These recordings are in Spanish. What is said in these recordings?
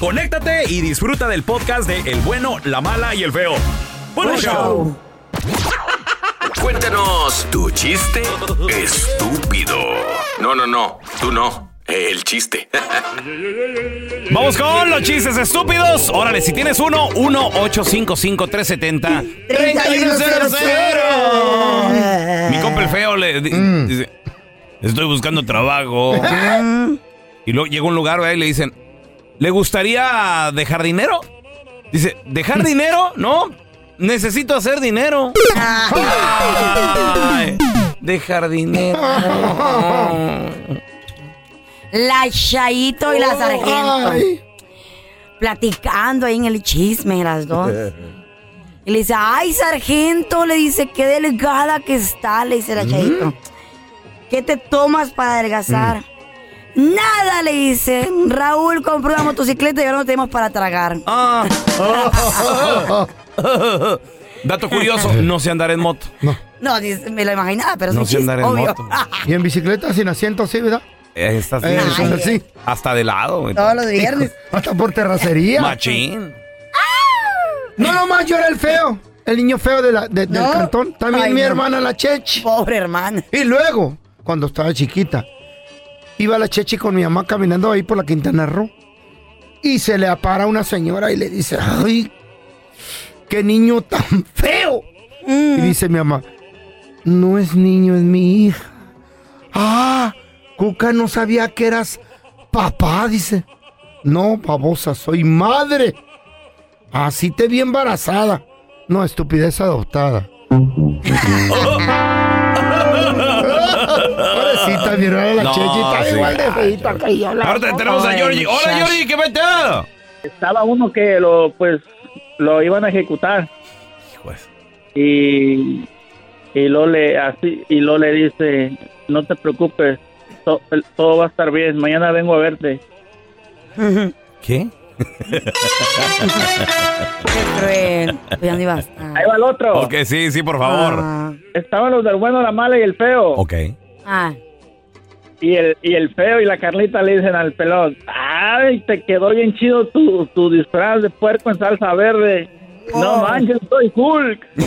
conéctate y disfruta del podcast de El bueno, la mala y el feo. ¡Buen Buen show! Cuéntanos tu chiste estúpido. No, no, no, tú no. El chiste. Vamos con los chistes estúpidos. Órale, si tienes uno, 1-855-370-3100. Mi compa el feo le di- dice: Estoy buscando trabajo. y luego llega a un lugar y le dicen: ¿Le gustaría dejar dinero? Dice: ¿Dejar dinero? No. Necesito hacer dinero. Ay, dejar dinero. La Chaito y la Sargento. Ay. Platicando ahí en el chisme las dos. Y le dice, ay, Sargento, le dice, qué delgada que está, le dice la Chaito. ¿Qué te tomas para adelgazar? Nada, le dice. Raúl compró una motocicleta y ahora no tenemos para tragar. Ah. Dato curioso, no sé andar en moto. No, dice, me lo imaginaba, pero No sé andar en obvio. moto. Y en bicicleta sin asiento así, ¿verdad? Eh, está así, Eh, Ay, así. hasta de lado. Todos los viernes. Hasta por terracería. Machín. No nomás yo era el feo. El niño feo de la- de- del No. cantón. También Ay, mi no. hermana la Chechi. Pobre hermana. Y luego, cuando estaba chiquita, iba la Chechi con mi mamá caminando ahí por la Quintana Roo. Y se le apara una señora y le dice, ay, qué niño tan feo. Y dice mi mamá, no es niño, es mi hija. Ah, Cuca no sabía que eras papá, dice. No, babosa, soy madre. Así te vi embarazada. No, estupidez adoptada. Pobrecita, mi hermana la No, Chechi está sí. igual de feita que yo. la- Ahora tenemos a Georgie. Hola. Georgie, ¿qué metido? estaba uno que lo pues lo iban a ejecutar Pues, y y lo le así y lo le dice no te preocupes to- todo va a estar bien mañana vengo a verte ¿Qué? Qué cruel. Pues ya no iba a estar. ahí va el otro Ok, sí, sí, por favor. Ah. estaban los del bueno la mala y el feo Ok. Ah. y el y el feo y la Carlita le dicen al pelón ay te quedó bien chido tu, tu disfraz de puerco en salsa verde no manches soy Hulk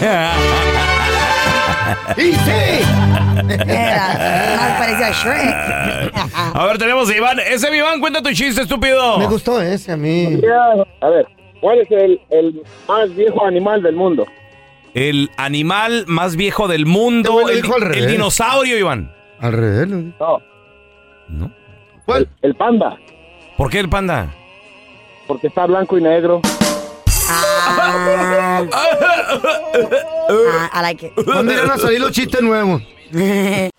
¡Y sí! Más a Shrek. A ver, tenemos a Iván. Ese mi Iván, cuenta tu chiste, estúpido. Me gustó ese a mí. a ver ¿cuál es el, el más viejo animal del mundo? El animal más viejo del mundo. El, dinosaurio, Iván. Al revés. ¿no? ¿Cuál? El panda, ¿Por qué el panda? porque está blanco y negro. Ah, I like it. ¿Dónde irán a salir los chistes nuevos?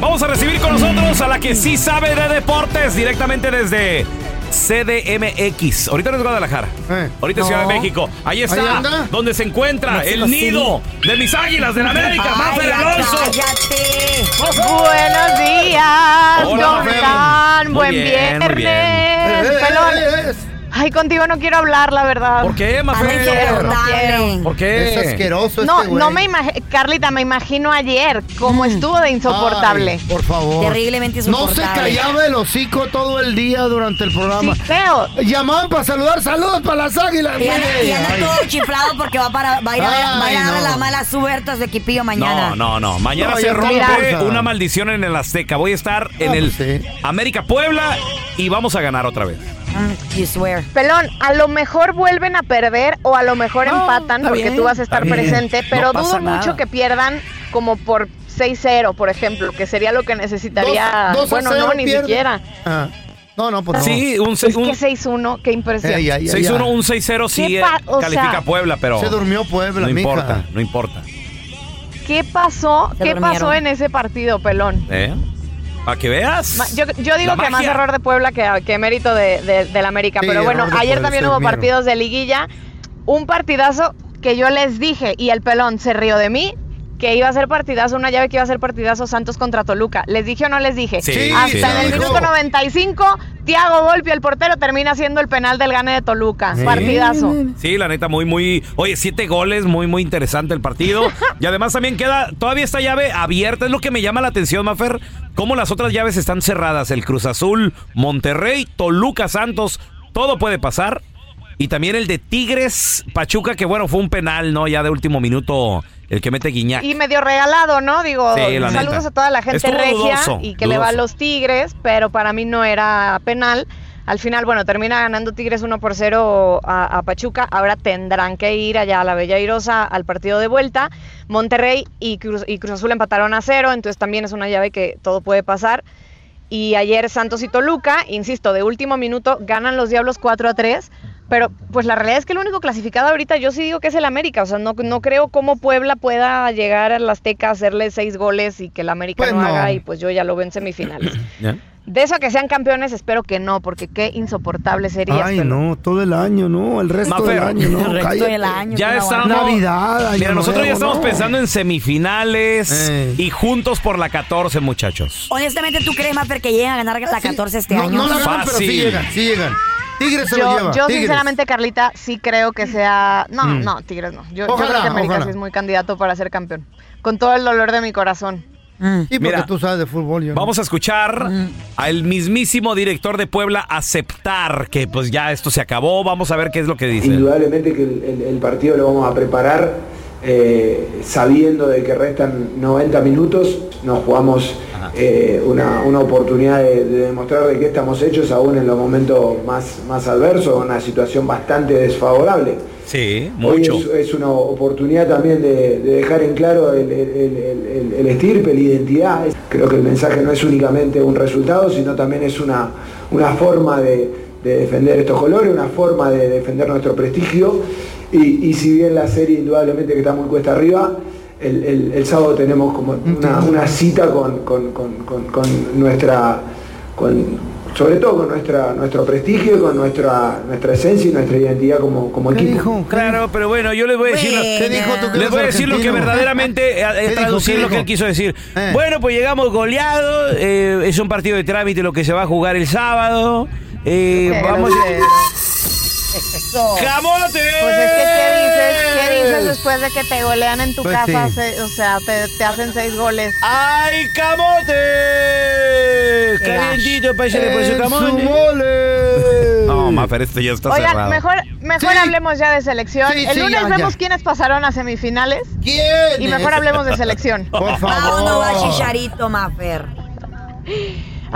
Vamos a recibir con nosotros a la que sí sabe de deportes directamente desde CDMX. Ahorita no es Guadalajara. Eh. Ahorita es No. Ciudad de México. Ahí está, Ahí donde se encuentra el nido de mis águilas de la América, Ay, Mafer Alonso. cállate. Buenos días, Hola, ¿cómo Mafer. están? Muy Buen bien, muy viernes. bien. Eh, Pelón. Ay, contigo no quiero hablar, la verdad. ¿Por qué, Anda Mafer? insoportable. ¿Por qué? Es asqueroso No, este güey. no me imagino, Carlita, me imagino ayer cómo estuvo de insoportable. Ay, por favor. Terriblemente No se insoportable. callaba el hocico todo el día durante el programa. Sí, feo. Llamaban para saludar, saludos para las águilas. Y anda, y anda Ay. todo chiflado porque va, para, va a ir a, va a, ir a Ay, no. la mala suerte a su equipillo mañana. No, no, no. Mañana No, se ya rompe mira. una maldición en el Azteca. Voy a estar en Ah, el pues sí. América Puebla y vamos a ganar otra vez. Mm, you swear. Pelón, a lo mejor vuelven a perder o a lo mejor No, empatan porque bien, tú vas a estar presente, No pero pasa dudo nada. mucho que pierdan como por 6-0, por ejemplo, que sería lo que necesitaría. Dos- dos bueno, no, ni pierde. siquiera. Ah, No, no, pues no. Sí, un, Es seis- un que 6-1, qué impresión. Ey, ay, ay, 6-1, ay. un 6-0 sí ¿Qué eh, pa- o califica sea, Puebla, pero Se durmió Puebla, no mija. importa, no importa. ¿Qué pasó? Se ¿Qué durmieron. pasó en ese partido, Pelón? ¿Eh? Para que veas. Yo, yo digo que más error de Puebla que, que mérito de, de, del América. Sí, Pero bueno, ayer Puebla, también hubo partidos de liguilla. Un partidazo que yo les dije y el pelón se rió de mí. Que iba a ser partidazo, una llave que iba a ser partidazo Santos contra Toluca. ¿Les dije o no les dije? Sí, Sí, Hasta sí, en el minuto 95, Tiago Volpi, el portero, termina siendo el penal del gane de Toluca. Partidazo. Sí, la neta, muy, muy. Oye, siete goles, muy, muy interesante el partido. y además también queda todavía esta llave abierta. Es lo que me llama la atención, Mafer. Cómo las otras llaves están cerradas. El Cruz Azul, Monterrey, Toluca, Santos. Todo puede pasar. Y también el de Tigres, Pachuca, que bueno, fue un penal, ¿no? Ya de último minuto, el que mete Guiñac. Y medio regalado, ¿no? Digo, Sí, saludos neta. a toda la gente Estuvo regia dudoso, y que le va a los Tigres, pero para mí no era penal. Al final, bueno, termina ganando Tigres 1 por 0 a, a Pachuca. Ahora tendrán que ir allá a la Bella Irosa al partido de vuelta. Monterrey y Cruz, y Cruz Azul empataron a cero, entonces también es una llave que todo puede pasar. Y ayer Santos y Toluca, insisto, de último minuto ganan los Diablos 4 a 3. Pero pues la realidad es que el único clasificado ahorita yo sí digo que es el América. O sea, no, no creo cómo Puebla pueda llegar al Azteca a hacerle seis goles y que el América Pues no, no. haga y pues yo ya lo veo en semifinales. ¿Ya? De eso a que sean campeones espero que no, porque qué insoportable sería. Ay, no, todo el año, no, el resto Mafer. del año, no. El resto del año. Ya estamos. Navidad, año Mira, nosotros ya estamos no. pensando en semifinales Eh. y juntos por la 14, muchachos. Honestamente, ¿tú crees, Mafer, que lleguen a ganar la 14 este no, año? No la ganan, pero sí llegan, sí llegan. Tigres se lo Yo, lleva. yo Tigres. sinceramente, Carlita, sí creo que sea... No, Mm. no, Tigres no. Yo, creo que América ojalá. sí es muy candidato para ser campeón. Con todo el dolor de mi corazón. Mm. Sí, porque Mira, tú sabes de fútbol. Yo no. Vamos a escuchar al mismísimo director de Puebla aceptar que pues ya esto se acabó. Vamos a ver qué es lo que dice. Indudablemente que el, el- el partido lo vamos a preparar eh, sabiendo de que restan 90 minutos. Nos jugamos eh, una, una oportunidad de, de demostrar de qué estamos hechos aún en los momentos más, más adversos, una situación bastante desfavorable. Sí, Hoy mucho. es, es una oportunidad también de, de dejar en claro el, el- el- el- el estirpe, la identidad. Creo que el mensaje no es únicamente un resultado, sino también es una, una forma de, de defender estos colores, una forma de defender nuestro prestigio. Y, y si bien la serie indudablemente que está muy cuesta arriba, el, el- el sábado tenemos como una, una cita con, con- con- con- con nuestra... con- sobre todo con nuestra, nuestro prestigio, con nuestra, nuestra esencia y nuestra identidad como, como ¿Qué equipo. dijo? Claro, pero bueno, yo les voy a decir... lo- ¿Qué dijo tú que Les voy a decir lo que verdaderamente, dijo? traducir ¿Qué lo que él quiso decir. Eh. Bueno, pues llegamos goleados, eh, es un partido de trámite lo que se va a jugar el sábado. eh, vamos ¡Camote! Pues es que, ¿qué dices? ¿Qué dices después de que te golean en tu Pues casa? sí. Se- o sea, te, te hacen seis goles. ¡Ay, camote! Calientito, pásale por su ¡En su camote. mole! No, Mafer, esto ya está Oigan, cerrado. mejor, mejor Sí. hablemos ya de selección. Sí, El sí, lunes ya, vemos ya. quiénes pasaron a semifinales ¿Quién? y mejor hablemos de selección. Por ¿A dónde va favor. Chicharito, Mafer?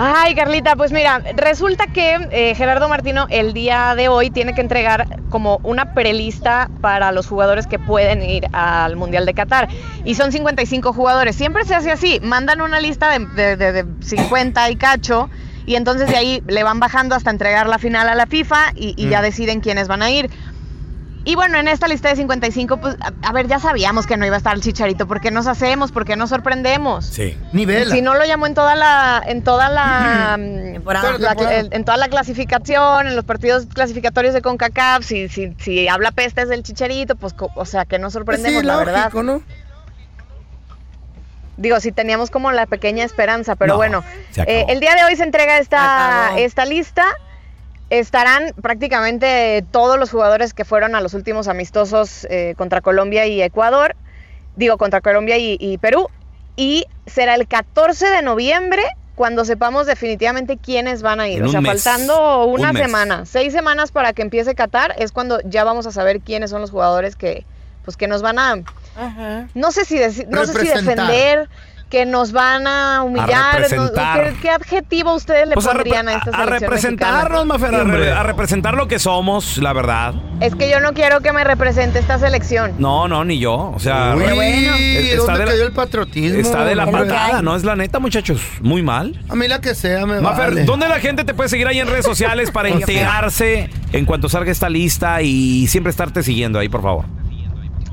Ay, Carlita, pues mira, resulta que eh, Gerardo Martino el día de hoy tiene que entregar como una prelista para los jugadores que pueden ir al Mundial de Qatar. Y son 55 jugadores. Siempre se hace así, mandan una lista de, de- de- de 50 y cacho. Y entonces de ahí le van bajando hasta entregar la final a la FIFA y, y ya deciden quiénes van a ir. Y bueno, en esta lista de 55, pues, a, a ver, ya sabíamos que no iba a estar el Chicharito. ¿Por qué nos hacemos? ¿Por qué nos sorprendemos? Sí. Nivela. Si no lo llamó en toda la, en toda la, mm, Temporada. la- en, en toda la clasificación, en los partidos clasificatorios de Concacaf, si, si, si habla pestes del Chicharito, pues, co- o sea, que nos sorprendemos, sí, la verdad. Digo, si teníamos como la pequeña esperanza, pero No, bueno, eh, el día de hoy se entrega esta, esta lista. Estarán prácticamente todos los jugadores que fueron a los últimos amistosos eh, contra Colombia y Ecuador, digo, contra Colombia y, y Perú, y será el 14 de noviembre cuando sepamos definitivamente quiénes van a ir. En o un sea, mes. faltando una Un semana, seis semanas para que empiece Qatar, es cuando ya vamos a saber quiénes son los jugadores que, pues, que nos van a, no sé si, deci- no sé si defender, que nos van a humillar. representar. ¿qué, qué adjetivo ustedes le Pues a, pondrían a, esta a selección representarnos, mexicana? Mafer, a, re- a representar lo que somos, la verdad. Es que yo no quiero que me represente esta selección. No, no, ni yo. O sea, Uy, es- está ¿dónde de la- cayó el patriotismo? Está de la patada, ¿no? Es la neta, muchachos. Muy mal. A mí la que sea me Mafer, vale. ¿dónde la gente te puede seguir ahí en redes sociales para enterarse en cuanto salga esta lista y siempre estarte siguiendo ahí, por favor?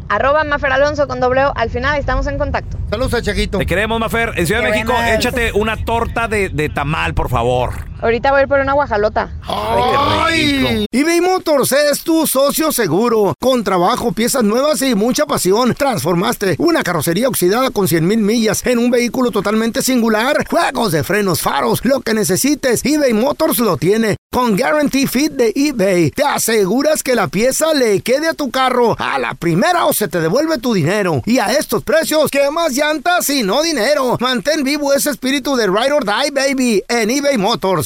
Arroba Mafer Alonso con dobleo. Al final estamos en contacto. Saludos a Chaguito. Te queremos, Mafer. En Ciudad de México, buenas. échate una torta de, de tamal, por favor. Ahorita voy a ir por una guajalota. ¡Ay! eBay Motors es tu socio seguro. Con trabajo, piezas nuevas y mucha pasión. Transformaste una carrocería oxidada con 100 mil millas en un vehículo totalmente singular. Juegos de frenos, faros, lo que necesites, eBay Motors lo tiene. Con Guarantee Fit de eBay, te aseguras que la pieza le quede a tu carro a la primera o se te devuelve tu dinero. Y a estos precios, ¿qué más llantas y no dinero? Mantén vivo ese espíritu de Ride or Die, baby, en eBay Motors.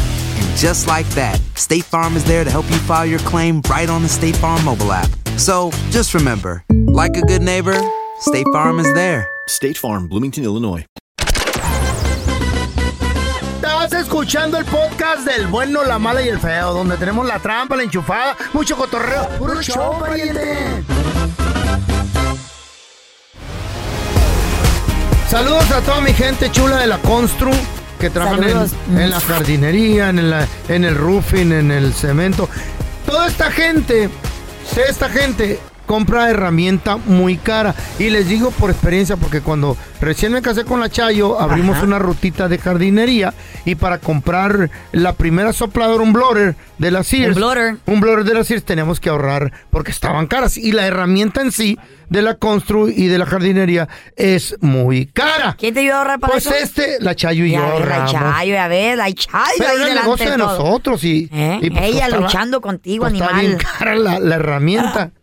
Just like that, State Farm is there to help you file your claim right on the State Farm mobile app. So just remember, like a good neighbor, State Farm is there. State Farm, Bloomington, Illinois. Estás escuchando el podcast del bueno, la mala y el feo, donde tenemos la trampa, la enchufada, mucho cotorreo. ¡Puro show, pariente! Saludos a toda mi gente chula de la Constru que trabajan en, la jardinería, en el, en el roofing, en el cemento. Toda esta gente, esta gente compra herramienta muy cara. Y les digo por experiencia, porque cuando recién me casé con la Chayo, abrimos Ajá. una rutita de jardinería y para comprar la primera sopladora, un blower de la Sears, Un blower. un blower de la Sears, teníamos que ahorrar porque estaban caras. Y la herramienta en sí de la Constru y de la jardinería es muy cara. ¿Quién te ayudó a ahorrar para Pues eso? este, la Chayo y yo Ya ves, la ahorramos. Chayo, ya ves, la Chayo Pero era el negocio de nosotros y, ¿Eh? y, pues, Ella costaba- luchando contigo, animal. bien cara la, la herramienta.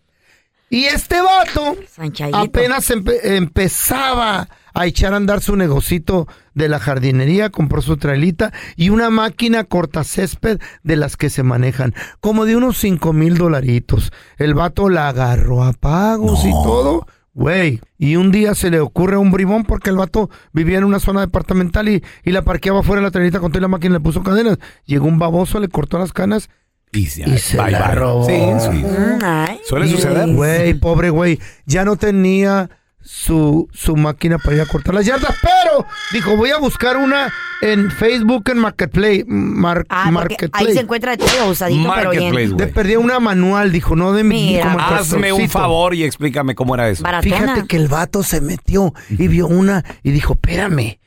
Y este vato Sanchayito. apenas empe- empezaba a echar a andar su negocito de la jardinería, compró su trailita y una máquina cortacésped de las que se manejan, como de unos 5 mil dolaritos. El vato la agarró a pagos y todo. Güey, y un día se le ocurre a un bribón porque el vato vivía en una zona departamental y, y la parqueaba fuera de la trailita con toda la máquina y le puso cadenas. Llegó un baboso, le cortó las canas Y se, y se bye, la bye. robó. Sí, sí. Ay. Suele Y, suceder. Güey, pobre güey. Ya no tenía su, su máquina para ir a cortar las yardas, pero dijo, voy a buscar una en Facebook en Marketplace. Mar- Ah, Marketplace. ahí se encuentra de todo usadito, pero bien. Le perdí una manual, dijo, no de mi como Hazme un favor y explícame cómo era eso. Fíjate que el vato se metió y vio una y dijo, espérame,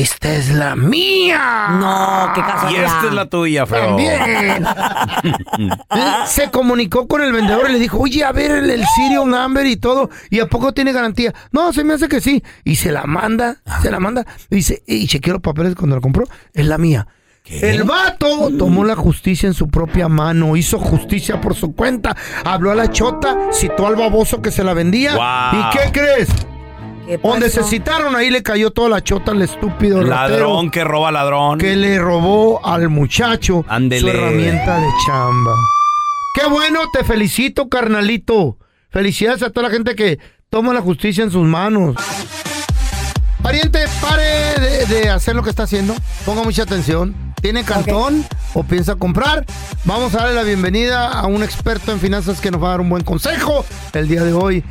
esta es la mía. No, qué Y esta es la tuya, feo. También. se comunicó con el vendedor y le dijo, oye, a ver el, el Sirion Number y todo, ¿y a poco tiene garantía? No, se me hace que sí. Y se la manda, se la manda. Y dice, y chequeó los papeles cuando la compró, es la mía. El vato tomó la justicia en su propia mano, hizo justicia por su cuenta, habló a la chota, citó al baboso que se la vendía. Wow. ¿Y qué crees? ¿Qué Donde se citaron, ahí le cayó toda la chota al estúpido ratero Ladrón que roba ladrón. que le robó al muchacho su Ándele. herramienta de chamba. Qué bueno, te felicito, carnalito. Felicidades a toda la gente que toma la justicia en sus manos. Pariente, pare de, de hacer lo que está haciendo. Ponga mucha atención. ¿Tiene cantón o piensa comprar? Vamos a darle la bienvenida a un experto en finanzas que nos va a dar un buen consejo el día de hoy.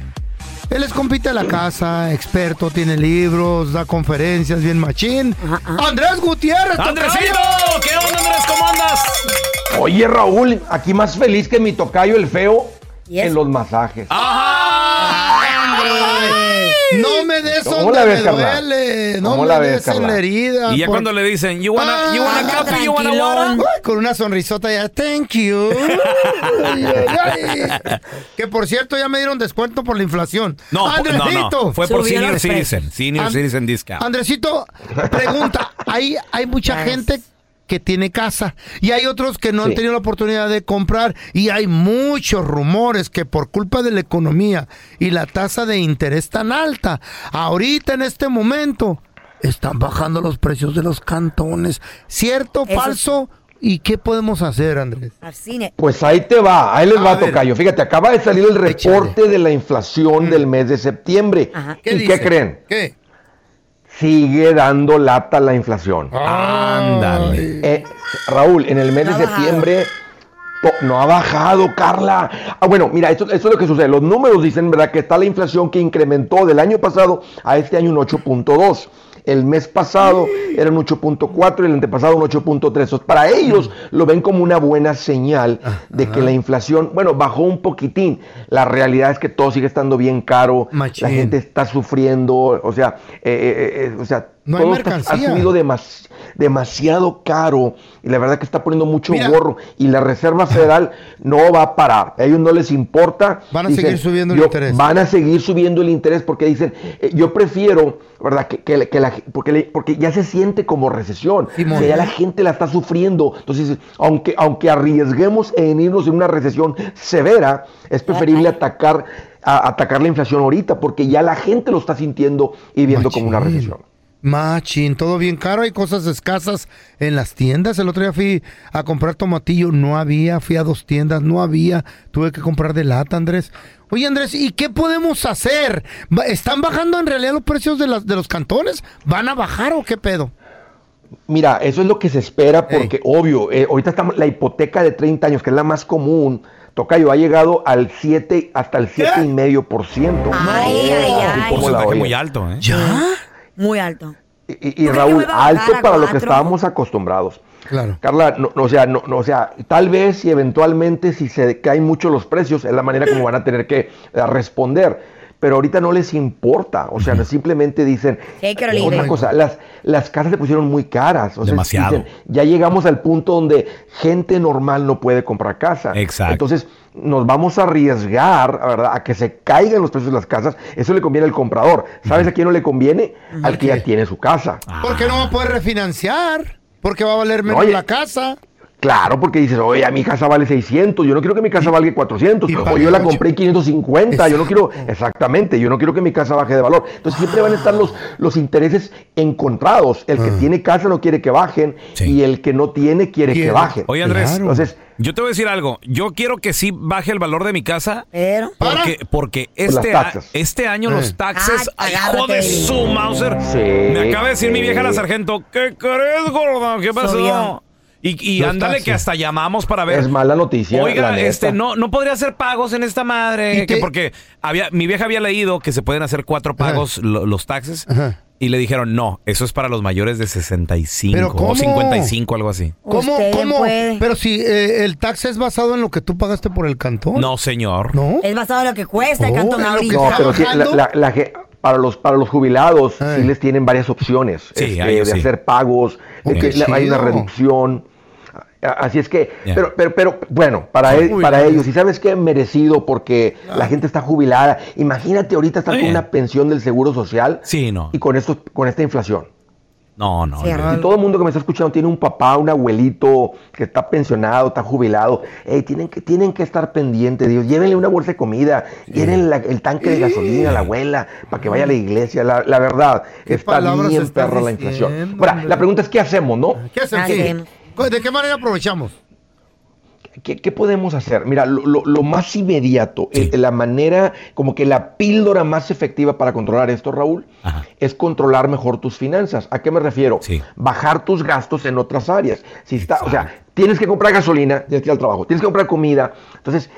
Él es compite de la casa, experto, tiene libros, da conferencias, bien machín. Andrés Gutiérrez. ¡Andresito! tocayo. ¿Qué onda, Andrés? ¿Cómo andas? Oye, Raúl, aquí más feliz que mi tocayo el feo en los masajes. No me des ¿Cómo donde la ves, me carnal? duele. No ¿Cómo me la ves, des en la herida. Y ya por- cuando le dicen, you wanna, you wanna Ah, coffee, you wanna water? Ay, Con una sonrisota ya, thank you. Ay, ay, ay. Que por cierto ya me dieron descuento por la inflación. No, Andresito. no. Fue por Senior. Citizen. Senior And- Citizen Discount. Andresito, pregunta, hay, hay mucha gente que tiene casa y hay otros que no han tenido la oportunidad de comprar y hay muchos rumores que por culpa de la economía y la tasa de interés tan alta, ahorita en este momento están bajando los precios de los cantones. ¿Cierto, Eso- falso? ¿Y qué podemos hacer, Andrés? Pues ahí te va, ahí les A va, ver. tocayo. Fíjate, acaba de salir el reporte de la inflación del mes de septiembre. Ajá. ¿Y dice? qué creen? ¿Qué? Sigue dando lata la inflación. Ándale. Eh, Raúl, en el mes No de septiembre no ha bajado, Carla. Ah, bueno, mira, esto, esto es lo que sucede. Los números dicen, ¿verdad?, que está la inflación que incrementó del año pasado a este año un 8.2. El mes pasado era un 8.4 y el antepasado un 8.3. Entonces, Para ellos lo ven como una buena señal de que la inflación, bueno, bajó un poquitín. La realidad es que todo sigue estando bien caro. Machín. La gente está sufriendo, o sea, eh, eh, eh, o sea, No hay todo está- ha mercancía. subido demas- demasiado caro y la verdad que está poniendo mucho Mira. gorro y la Reserva Federal no va a parar. A ellos no les importa. Van a seguir subiendo el yo- interés. Van a seguir subiendo el interés porque dicen, eh, yo prefiero, ¿verdad? Que, que la- que la- porque, le- porque ya se siente como recesión. O sea, ya la gente la está sufriendo. Entonces, aunque, aunque arriesguemos en irnos en una recesión severa, es preferible atacar, a- atacar la inflación ahorita porque ya la gente lo está sintiendo y viendo como una recesión. Machín, todo bien caro, hay cosas escasas en las tiendas. El otro día fui a comprar tomatillo, no había, fui a dos tiendas, no había, tuve que comprar de lata, Andrés. Oye, Andrés, ¿y qué podemos hacer? Va- ¿Están bajando en realidad los precios de, las, de los cantones? ¿Van a bajar o qué pedo? Mira, eso es lo que se espera porque, obvio, eh, ahorita estamos, la hipoteca de 30 años, que es la más común, Tocayo, ha llegado al 7, hasta el 7,5%. Ay, ay, ay. Muy alto, ¿eh? ¿Ya? Muy alto. Y, y- y ¿Tú crees que Raúl, alto para lo que estábamos acostumbrados. Claro. Carla, no, no, o sea, no, no, o sea, tal vez y eventualmente si se caen mucho los precios es la manera como van a tener que eh, responder. Pero ahorita no les importa, o sea, simplemente dicen Sí, quiero otra cosa, las, las casas se pusieron muy caras, o sea, Demasiado. dicen, ya llegamos al punto donde gente normal no puede comprar casa. Exacto. Entonces nos vamos a arriesgar, ¿verdad? A que se caigan los precios de las casas. Eso le conviene al comprador. ¿Sabes a quién no le conviene? Al que ya tiene su casa. ¿Por qué no va a poder refinanciar? Porque va a valer menos Oye. la casa. Claro, porque dices, oye, a mi casa vale 600, yo no quiero que mi casa valga 400, y o yo la compré en 550, yo no quiero, exactamente, yo no quiero que mi casa baje de valor. Entonces siempre van a estar los, los intereses encontrados. El que Ah. tiene casa no quiere que bajen Sí. y el que no tiene quiere que bajen. Oye, Andrés, Claro. Entonces, yo te voy a decir algo. Yo quiero que sí baje el valor de mi casa. Pero. Porque, porque este, a- este año Eh. los taxes, Ay, ay, hijo de su Mauser. Sí, Me acaba de decir mi vieja la sargento, ¿qué crees, gorda? ¿Qué pasó? Y, y ándale taxis. que hasta llamamos para ver. Es mala noticia. Oiga, este, no, no podría hacer pagos en esta madre. Y que te- porque había, mi vieja había leído que se pueden hacer cuatro pagos lo- los taxes. Ajá. Y le dijeron, no, eso es para los mayores de 65 ¿Pero cómo? o 55, algo así. ¿Cómo? ¿Cómo? puede. Pero si eh, el tax es basado en lo que tú pagaste por el cantón. No, señor. ¿No? Es basado en lo que cuesta el Oh, cantón lo ahorita. que No, está pero sí, la, para los para los jubilados Ay. sí les tienen varias opciones Sí, este, de sí. hacer pagos, de Oh, que hay una reducción. Así es que, pero, pero, pero, bueno, para, ellos, y sabes qué, merecido porque Ah. la gente está jubilada. Imagínate ahorita estar Muy con bien. una pensión del Seguro Social Sí, no. y con esto, con esta inflación. No, no. No. Y todo el mundo que me está escuchando tiene un papá, un abuelito que está pensionado, está jubilado. Tienen, que, tienen que estar pendientes, Dios. Llévenle una bolsa de comida, llévenle la- el tanque de gasolina a la abuela para que vaya a la iglesia. La, la verdad, ¿Qué está bien perra la inflación. Ahora, la pregunta es: ¿qué hacemos, no? ¿Qué hacemos? ¿De qué manera aprovechamos? ¿Qué, qué podemos hacer? Mira, lo, lo- lo más inmediato, Sí. eh, la manera, como que la píldora más efectiva para controlar esto, Raúl, Ajá. es controlar mejor tus finanzas. ¿A qué me refiero? Sí. Bajar tus gastos en otras áreas. Si está, o sea, tienes que comprar gasolina, tienes que ir al trabajo, tienes que comprar comida. Entonces,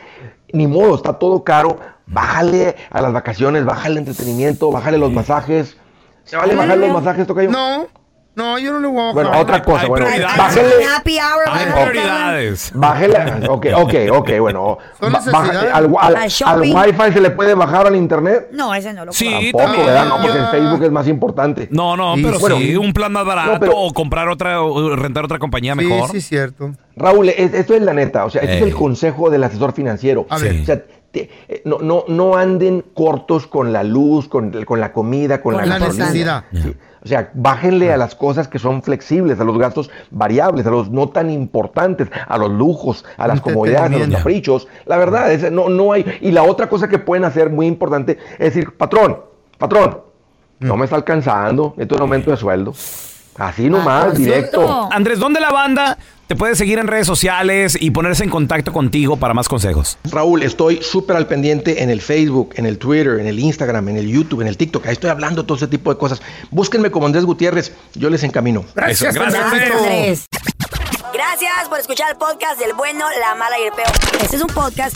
ni modo, está todo caro. Bájale a las vacaciones, bájale al entretenimiento, bájale los masajes. ¿Se vale bajar los masajes, Tocayo? No, no, yo no le voy a bajar. Bueno, otra cosa, hay bueno, prioridades. bájale. Happy hour. Hay prioridades. Bájele, ok, ok, ok, bueno. Al, al- wifi se le puede bajar al internet. No, ese no lo Sí, puedo. Tampoco, también. ¿verdad? No, porque el Facebook es más importante. No, no, Sí, pero bueno. sí, un plan más barato No, pero- o comprar otra, o rentar otra compañía Sí, mejor. sí, cierto. Raúl, es- esto es la neta, o sea, este es el consejo del asesor financiero. A ver. O sea, eh, no, no, no anden cortos con la luz, con, con la comida, con, Con la necesidad. Sí. O sea, bájenle a las cosas que son flexibles, a los gastos variables, a los no tan importantes, a los lujos, a las comodidades, a los caprichos. La verdad, es, no, no hay. Y la otra cosa que pueden hacer muy importante es decir, patrón, patrón, Mm. no me está alcanzando, esto es un aumento de sueldo. Así nomás, Ah, directo. Andrés, ¿dónde la banda te puede seguir en redes sociales y ponerse en contacto contigo para más consejos? Raúl, estoy súper al pendiente en el Facebook, en el Twitter, en el Instagram, en el YouTube, en el TikTok. Ahí estoy hablando todo ese tipo de cosas. Búsquenme como Andrés Gutiérrez, yo les encamino. Gracias, Eso, gracias, Andresito. Andrés. Gracias por escuchar el podcast del bueno, la mala y el peor. Este es un podcast